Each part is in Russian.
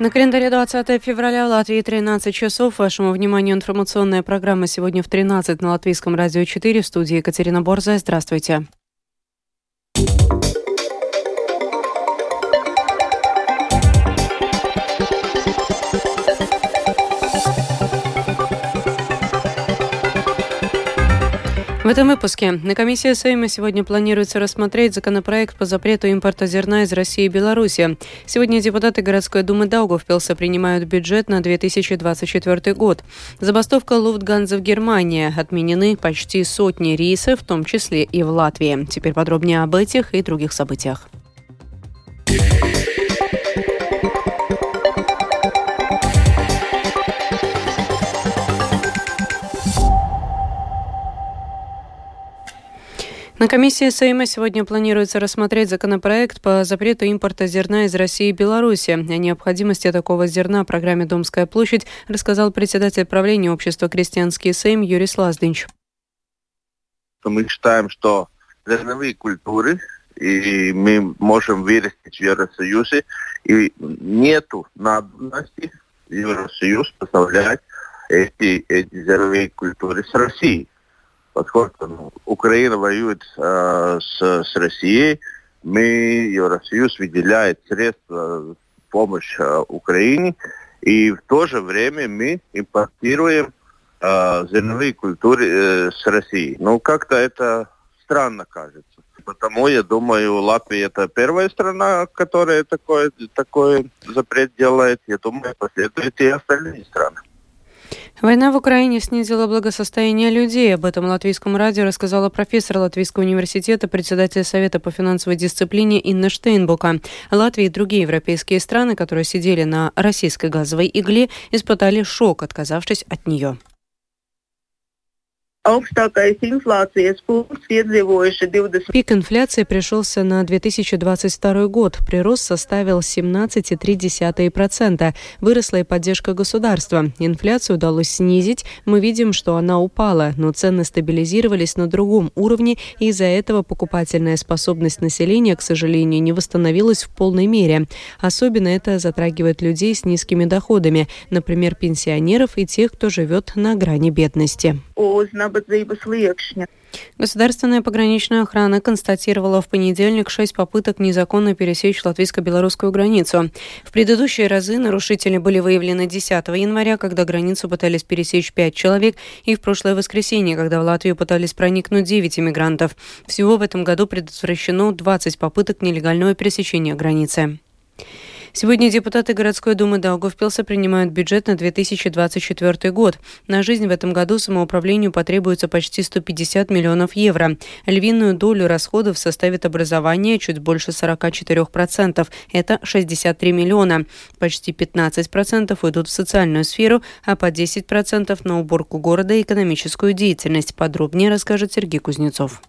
На календаре 20 февраля в Латвии 13 часов. Вашему вниманию информационная программа сегодня в 13 на Латвийском радио 4 в студии Екатерина Борзая. Здравствуйте. В этом выпуске на комиссии Сейма сегодня планируется рассмотреть законопроект по запрету импорта зерна из России и Беларуси. Сегодня депутаты городской думы Даугавпилса принимают бюджет на 2024 год. Забастовка Луфтганза в Германии. Отменены почти сотни рейсов, в том числе и в Латвии. Теперь подробнее об этих и других событиях. На комиссии Сейма сегодня планируется рассмотреть законопроект по запрету импорта зерна из России и Беларуси. О необходимости такого зерна в программе «Домская площадь» рассказал председатель правления общества «Крестьянский Сейм» Юрий Слаздынч. Мы считаем, что зерновые культуры и мы можем вырастить в Евросоюзе, и нету надобности Евросоюз поставлять эти, эти зерновые культуры с Россией поскольку ну, Украина воюет э, с, с Россией, мы, Евросоюз, выделяет средства в помощь э, Украине, и в то же время мы импортируем э, зерновые культуры э, с России. Ну, как-то это странно кажется. Потому, я думаю, Латвия это первая страна, которая такой, такой запрет делает. Я думаю, последуют и остальные страны. Война в Украине снизила благосостояние людей. Об этом латвийскому радио рассказала профессор Латвийского университета, председатель Совета по финансовой дисциплине Инна Штейнбука. Латвия и другие европейские страны, которые сидели на российской газовой игле, испытали шок, отказавшись от нее. Augstākais inflācijas pūls piedzīvojuši 20. Пик инфляции пришелся на 2022 год. Прирост составил 17,3%. Выросла и поддержка государства. Инфляцию удалось снизить. Мы видим, что она упала, но цены стабилизировались на другом уровне, и из-за этого покупательная способность населения, к сожалению, не восстановилась в полной мере. Особенно это затрагивает людей с низкими доходами, например, пенсионеров и тех, кто живет на грани бедности nabadzības liekšņa. Государственная пограничная охрана констатировала в понедельник шесть попыток незаконно пересечь латвийско-белорусскую границу. В предыдущие разы нарушители были выявлены 10 января, когда границу пытались пересечь пять человек, и в прошлое воскресенье, когда в Латвию пытались проникнуть 9 иммигрантов. Всего в этом году предотвращено 20 попыток нелегального пересечения границы. Сегодня депутаты городской думы Даугавпилса принимают бюджет на 2024 год. На жизнь в этом году самоуправлению потребуется почти 150 миллионов евро. Львиную долю расходов составит образование чуть больше 44%. Это 63 миллиона. Почти 15% уйдут в социальную сферу, а по 10% на уборку города и экономическую деятельность. Подробнее расскажет Сергей Кузнецов.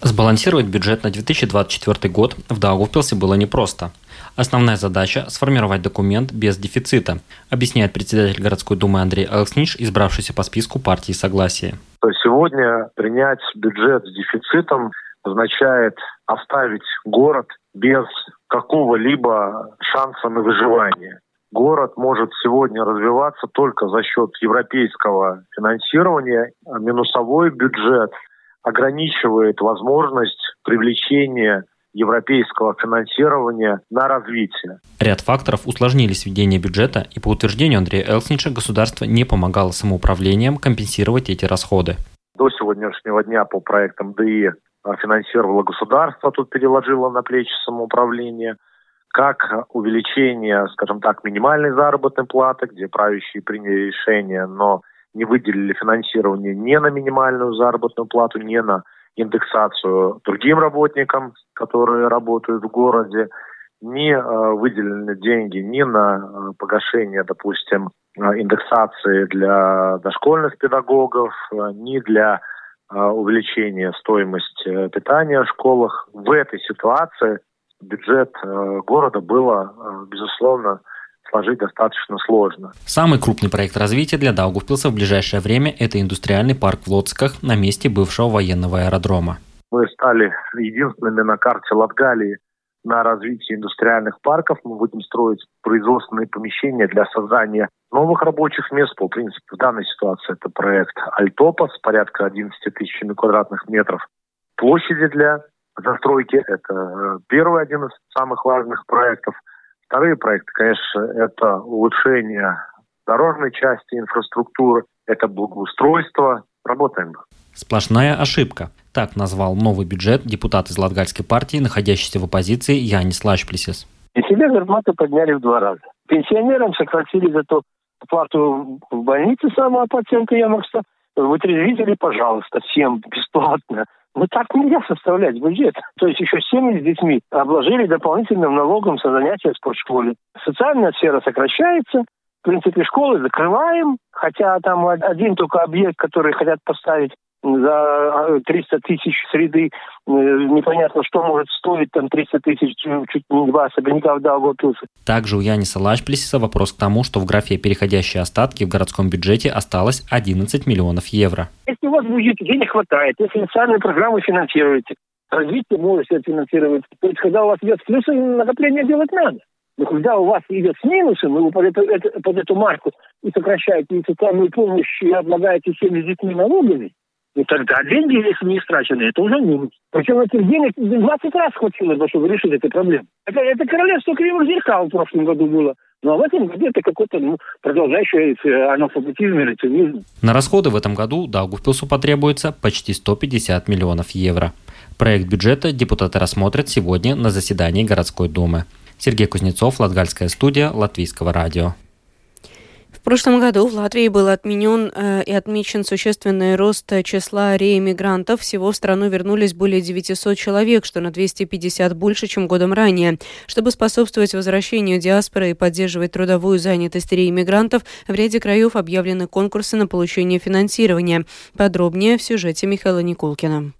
Сбалансировать бюджет на 2024 год в Даугавпилсе было непросто. Основная задача – сформировать документ без дефицита, объясняет председатель городской думы Андрей Алксниш, избравшийся по списку партии Согласия. Сегодня принять бюджет с дефицитом означает оставить город без какого-либо шанса на выживание. Город может сегодня развиваться только за счет европейского финансирования. Минусовой бюджет ограничивает возможность привлечения европейского финансирования на развитие. Ряд факторов усложнили сведение бюджета, и по утверждению Андрея Элснича государство не помогало самоуправлением компенсировать эти расходы. До сегодняшнего дня по проектам ДИ финансировало государство, тут переложило на плечи самоуправления, как увеличение, скажем так, минимальной заработной платы, где правящие приняли решение, но не выделили финансирование ни на минимальную заработную плату, ни на индексацию другим работникам, которые работают в городе, не э, выделены деньги ни на э, погашение, допустим, э, индексации для дошкольных педагогов, ни для увеличения стоимости питания в школах. В этой ситуации бюджет города было, безусловно, сложить достаточно сложно. Самый крупный проект развития для Даугавпилса в ближайшее время – это индустриальный парк в Лоцках на месте бывшего военного аэродрома. Мы стали единственными на карте Латгалии на развитие индустриальных парков. Мы будем строить производственные помещения для создания новых рабочих мест. По принципу, в данной ситуации это проект Альтопас, порядка 11 тысячами квадратных метров площади для застройки. Это э, первый один из самых важных проектов. Вторые проекты, конечно, это улучшение дорожной части инфраструктуры, это благоустройство. Работаем. Сплошная ошибка. Так назвал новый бюджет депутат из Латгальской партии, находящийся в оппозиции Янис Лашплисис. И себе зарплату подняли в два раза. Пенсионерам сократили зато плату в больнице самого пациента Ямарса. Вытрезвители, пожалуйста, всем бесплатно. Ну так нельзя составлять бюджет. То есть еще семьи с детьми обложили дополнительным налогом за занятия в спортшколе. Социальная сфера сокращается, в принципе, школы закрываем, хотя там один только объект, который хотят поставить за 300 а, тысяч среды, э, непонятно, что может стоить там 300 тысяч, чуть не два особняка в Даугавпилсе. Также у Яниса Лашплесиса вопрос к тому, что в графе «Переходящие остатки» в городском бюджете осталось 11 миллионов евро. Если у вас будет денег хватает, если социальные программы финансируете, развитие можете финансировать. То есть, когда у вас идет плюсы, накопление делать надо. Но когда у вас идет с минусом, вы под, это, под эту марку и сокращаете и социальную помощь, и облагаете всеми детьми налогами, и тогда деньги, если не истрачены, это уже минус. Причем этих денег 20 раз хватило, чтобы решить эту проблему. Это, это королевство кривых зеркал в прошлом году было. Ну а в этом году это какой-то ну, продолжающийся аналфабетизм и рецидивизм. На расходы в этом году Даугавпилсу потребуется почти 150 миллионов евро. Проект бюджета депутаты рассмотрят сегодня на заседании городской думы. Сергей Кузнецов, Латгальская студия, Латвийского радио. В прошлом году в Латвии был отменен э, и отмечен существенный рост числа реэмигрантов. Всего в страну вернулись более 900 человек, что на 250 больше, чем годом ранее. Чтобы способствовать возвращению диаспоры и поддерживать трудовую занятость реэмигрантов, в ряде краев объявлены конкурсы на получение финансирования. Подробнее в сюжете Михаила Никулкина.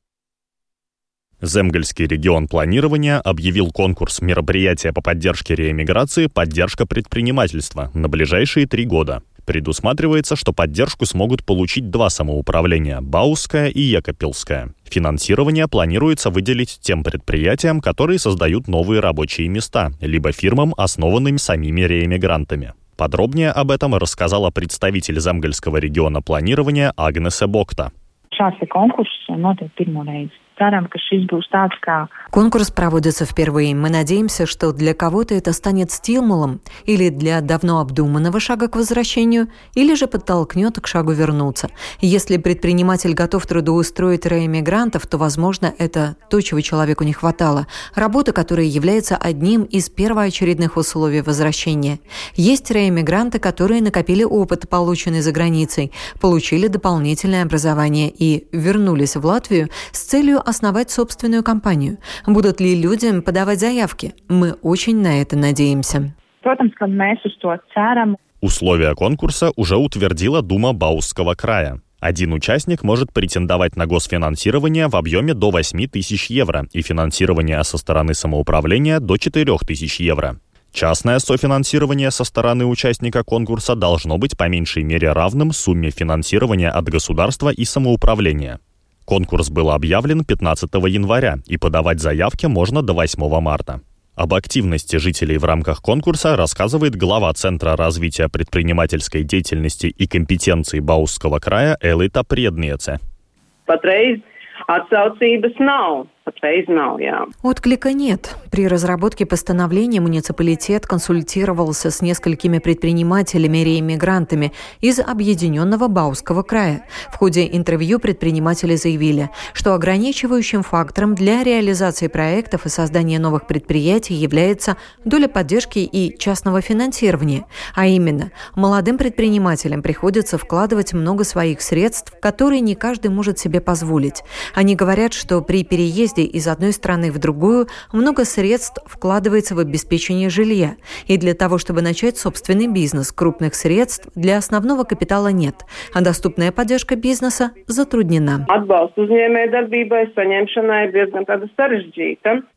Земгольский регион планирования объявил конкурс мероприятия по поддержке реэмиграции «Поддержка предпринимательства» на ближайшие три года. Предусматривается, что поддержку смогут получить два самоуправления – Бауское и Екопилское. Финансирование планируется выделить тем предприятиям, которые создают новые рабочие места, либо фирмам, основанным самими реэмигрантами. Подробнее об этом рассказала представитель Земгольского региона планирования Агнеса Бокта. Šāds konkurss notiek pirmo reizi. Конкурс проводится впервые. Мы надеемся, что для кого-то это станет стимулом или для давно обдуманного шага к возвращению, или же подтолкнет к шагу вернуться. Если предприниматель готов трудоустроить реэмигрантов, то, возможно, это то, чего человеку не хватало. Работа, которая является одним из первоочередных условий возвращения. Есть реэмигранты, которые накопили опыт, полученный за границей, получили дополнительное образование и вернулись в Латвию с целью основать собственную компанию. Будут ли людям подавать заявки? Мы очень на это надеемся. Условия конкурса уже утвердила Дума Баусского края. Один участник может претендовать на госфинансирование в объеме до 8 тысяч евро и финансирование со стороны самоуправления до 4 тысяч евро. Частное софинансирование со стороны участника конкурса должно быть по меньшей мере равным сумме финансирования от государства и самоуправления. Конкурс был объявлен 15 января, и подавать заявки можно до 8 марта. Об активности жителей в рамках конкурса рассказывает глава Центра развития предпринимательской деятельности и компетенции Баусского края Элита Преднеце. Patreiz atsaucības nav. Jā. Отклика нет. При разработке постановления муниципалитет консультировался с несколькими предпринимателями-реэмигрантами из Объединенного Бауского края. В ходе интервью предприниматели заявили, что ограничивающим фактором для реализации проектов и создания новых предприятий является доля поддержки и частного финансирования. А именно, молодым предпринимателям приходится вкладывать много своих средств, которые не каждый может себе позволить. Они говорят, что при переезде переезде из одной страны в другую много средств вкладывается в обеспечение жилья. И для того, чтобы начать собственный бизнес, крупных средств для основного капитала нет, а доступная поддержка бизнеса затруднена.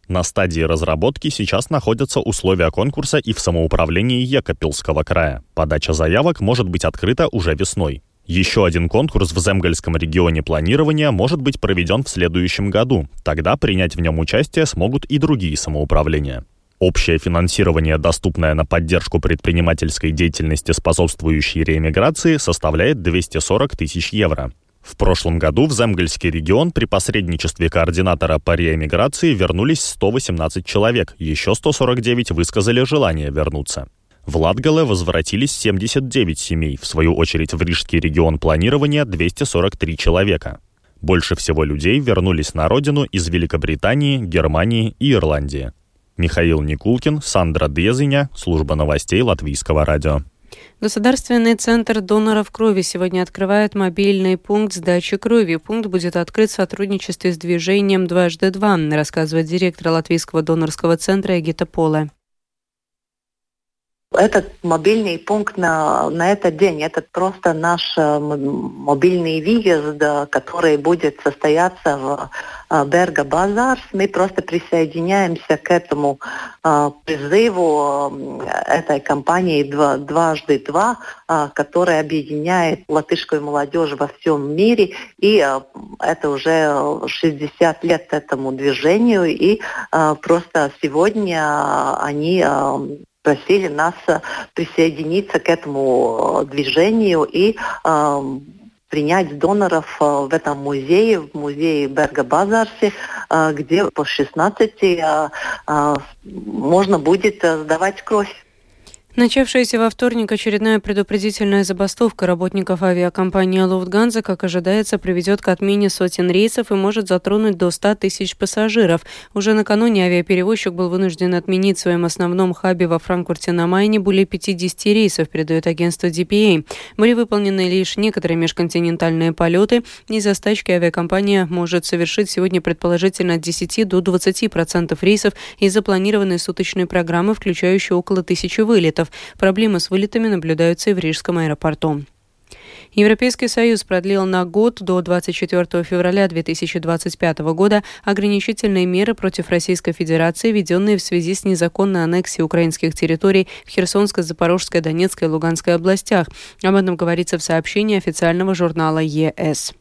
На стадии разработки сейчас находятся условия конкурса и в самоуправлении Екапилского края. Подача заявок может быть открыта уже весной. Еще один конкурс в Земгальском регионе планирования может быть проведен в следующем году. Тогда принять в нем участие смогут и другие самоуправления. Общее финансирование, доступное на поддержку предпринимательской деятельности, способствующей реэмиграции, составляет 240 тысяч евро. В прошлом году в Земгальский регион при посредничестве координатора по реэмиграции вернулись 118 человек, еще 149 высказали желание вернуться. В Латгале возвратились 79 семей, в свою очередь в Рижский регион планирования 243 человека. Больше всего людей вернулись на родину из Великобритании, Германии и Ирландии. Михаил Никулкин, Сандра Дезиня, служба новостей Латвийского радио. Государственный центр доноров крови сегодня открывает мобильный пункт сдачи крови. Пункт будет открыт в сотрудничестве с движением «Дважды два», рассказывает директор Латвийского донорского центра Эгита Поле. Этот мобильный пункт на, на этот день, это просто наш э, мобильный выезд, который будет состояться в э, Берга Базарс. Мы просто присоединяемся к этому э, призыву этой компании «Дважды два», которая объединяет латышскую молодежь во всем мире. И это уже 60 лет этому движению. И просто сегодня они просили нас э, присоединиться к этому э, движению и э, принять доноров в этом музее, в музее Берга Базарсе, где по 16 можно будет сдавать кровь. Начавшаяся во вторник очередная предупредительная забастовка работников авиакомпании «Луфтганза», как ожидается, приведет к отмене сотен рейсов и может затронуть до 100 тысяч пассажиров. Уже накануне авиаперевозчик был вынужден отменить в своем основном хабе во Франкфурте на Майне более 50 рейсов, передает агентство DPA. Были выполнены лишь некоторые межконтинентальные полеты. Из-за стачки авиакомпания может совершить сегодня предположительно от 10 до 20% рейсов из запланированной суточной программы, включающей около тысячи вылетов вылетов. Проблемы с вылетами наблюдаются и в Рижском аэропорту. Европейский Союз продлил на год до 24 февраля 2025 года ограничительные меры против Российской Федерации, введенные в связи с незаконной аннексией украинских территорий в Херсонской, Запорожской, Донецкой и Луганской областях. Об этом говорится в сообщении официального журнала ЕС.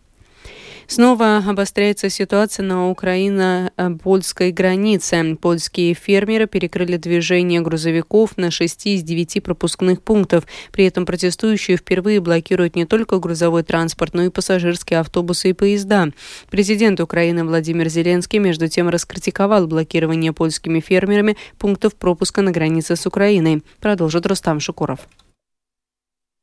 Снова обостряется ситуация на украино-польской границе. Польские фермеры перекрыли движение грузовиков на шести из девяти пропускных пунктов. При этом протестующие впервые блокируют не только грузовой транспорт, но и пассажирские автобусы и поезда. Президент Украины Владимир Зеленский, между тем, раскритиковал блокирование польскими фермерами пунктов пропуска на границе с Украиной. Продолжит Рустам Шукуров.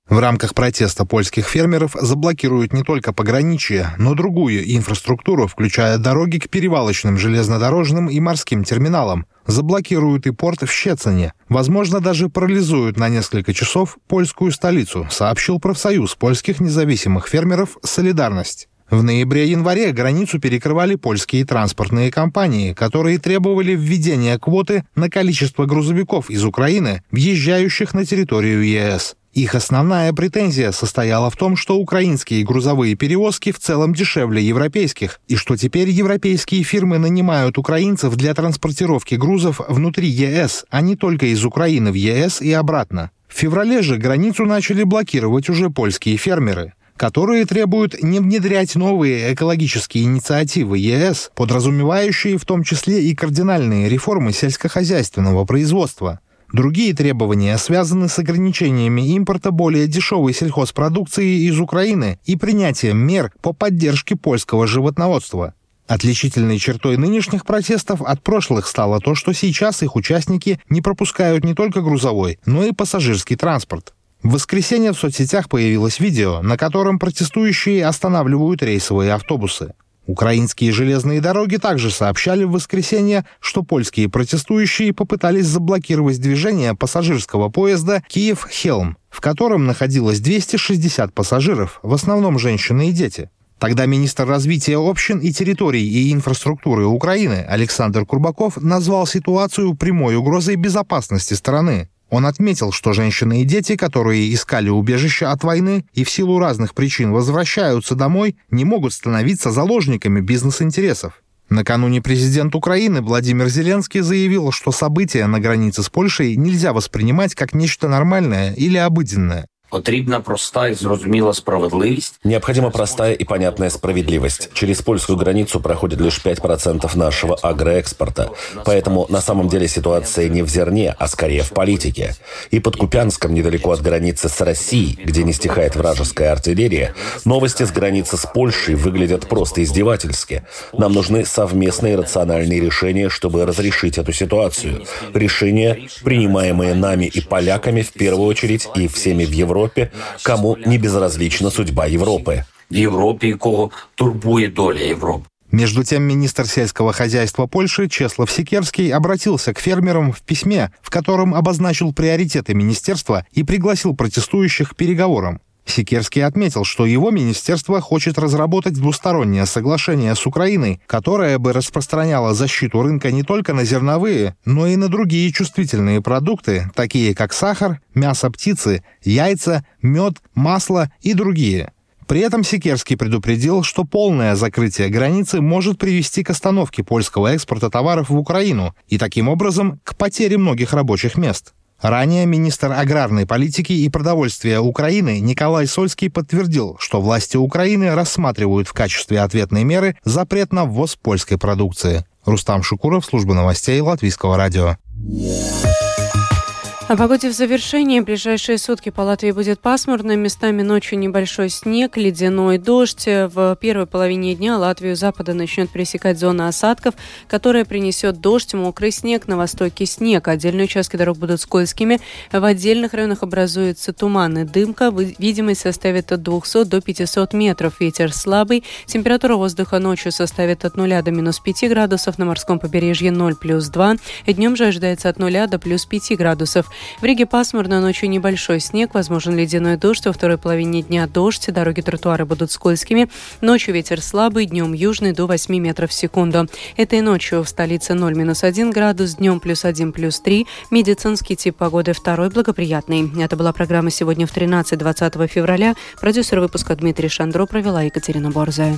В рамках протеста польских фермеров заблокируют не только пограничье, но другую инфраструктуру, включая дороги к перевалочным железнодорожным и морским терминалам. Заблокируют и порт в Щецине. Возможно, даже парализуют на несколько часов польскую столицу, сообщил профсоюз польских независимых фермеров «Солидарность». В ноябре-январе границу перекрывали польские транспортные компании, которые требовали введения квоты на количество грузовиков из Украины, въезжающих на территорию ЕС. Их основная претензия состояла в том, что украинские грузовые перевозки в целом дешевле европейских, и что теперь европейские фирмы нанимают украинцев для транспортировки грузов внутри ЕС, а не только из Украины в ЕС и обратно. В феврале же границу начали блокировать уже польские фермеры которые требуют не внедрять новые экологические инициативы ЕС, подразумевающие в том числе и кардинальные реформы сельскохозяйственного производства. Другие требования связаны с ограничениями импорта более дешевой сельхозпродукции из Украины и принятием мер по поддержке польского животноводства. Отличительной чертой нынешних протестов от прошлых стало то, что сейчас их участники не пропускают не только грузовой, но и пассажирский транспорт. В воскресенье в соцсетях появилось видео, на котором протестующие останавливают рейсовые автобусы. Украинские железные дороги также сообщали в воскресенье, что польские протестующие попытались заблокировать движение пассажирского поезда «Киев-Хелм», в котором находилось 260 пассажиров, в основном женщины и дети. Тогда министр развития общин и территорий и инфраструктуры Украины Александр Курбаков назвал ситуацию прямой угрозой безопасности страны. Он отметил, что женщины и дети, которые искали убежище от войны и в силу разных причин возвращаются домой, не могут становиться заложниками бизнес-интересов. Накануне президент Украины Владимир Зеленский заявил, что события на границе с Польшей нельзя воспринимать как нечто нормальное или обыденное. Потрібна проста і зрозуміла справедливість. Необходима простая и понятная справедливость. Через польскую границу проходит лишь 5% нашего агроэкспорта. Поэтому на самом деле ситуация не в зерне, а скорее в политике. И под Купянском, недалеко от границы с Россией, где не стихает вражеская артиллерия, новости с границы с Польшей выглядят просто издевательски. Нам нужны совместные рациональные решения, чтобы разрешить эту ситуацию. Решения, принимаемые нами и поляками в первую очередь и всеми в Европе, Европе, кому не безразлична судьба Европы. В Европе, кого турбует доля Европы. Между тем, министр сельского хозяйства Польши Чеслав Сикерский обратился к фермерам в письме, в котором обозначил приоритеты министерства и пригласил протестующих к переговорам. Сикерский отметил, что его министерство хочет разработать двустороннее соглашение с Украиной, которое бы распространяло защиту рынка не только на зерновые, но и на другие чувствительные продукты, такие как сахар, мясо птицы, яйца, мед, масло и другие. При этом Сикерский предупредил, что полное закрытие границы может привести к остановке польского экспорта товаров в Украину и таким образом к потере многих рабочих мест. Ранее министр аграрной политики и продовольствия Украины Николай Сольский подтвердил, что власти Украины рассматривают в качестве ответной меры запрет на ввоз польской продукции. Рустам Шукуров, служба новостей Латвийского радио. О погоде в завершении. Ближайшие сутки по Латвии будет пасмурно. Местами ночью небольшой снег, ледяной дождь. В первой половине дня Латвию запада начнет пересекать зона осадков, которая принесет дождь, мокрый снег, на востоке снег. Отдельные участки дорог будут скользкими. В отдельных районах образуется туман и дымка. Видимость составит от 200 до 500 метров. Ветер слабый. Температура воздуха ночью составит от 0 до минус 5 градусов. На морском побережье 0 плюс 2. Днем же ожидается от 0 до плюс 5 градусов. В Риге пасмурно, ночью небольшой снег, возможен ледяной дождь, во второй половине дня дождь, дороги тротуары будут скользкими. Ночью ветер слабый, днем южный до 8 метров в секунду. Этой ночью в столице 0-1 градус, днем плюс 1 плюс 3. Медицинский тип погоды второй благоприятный. Это была программа сегодня в 13-20 февраля. Продюсер выпуска Дмитрий Шандро провела Екатерина Борзая.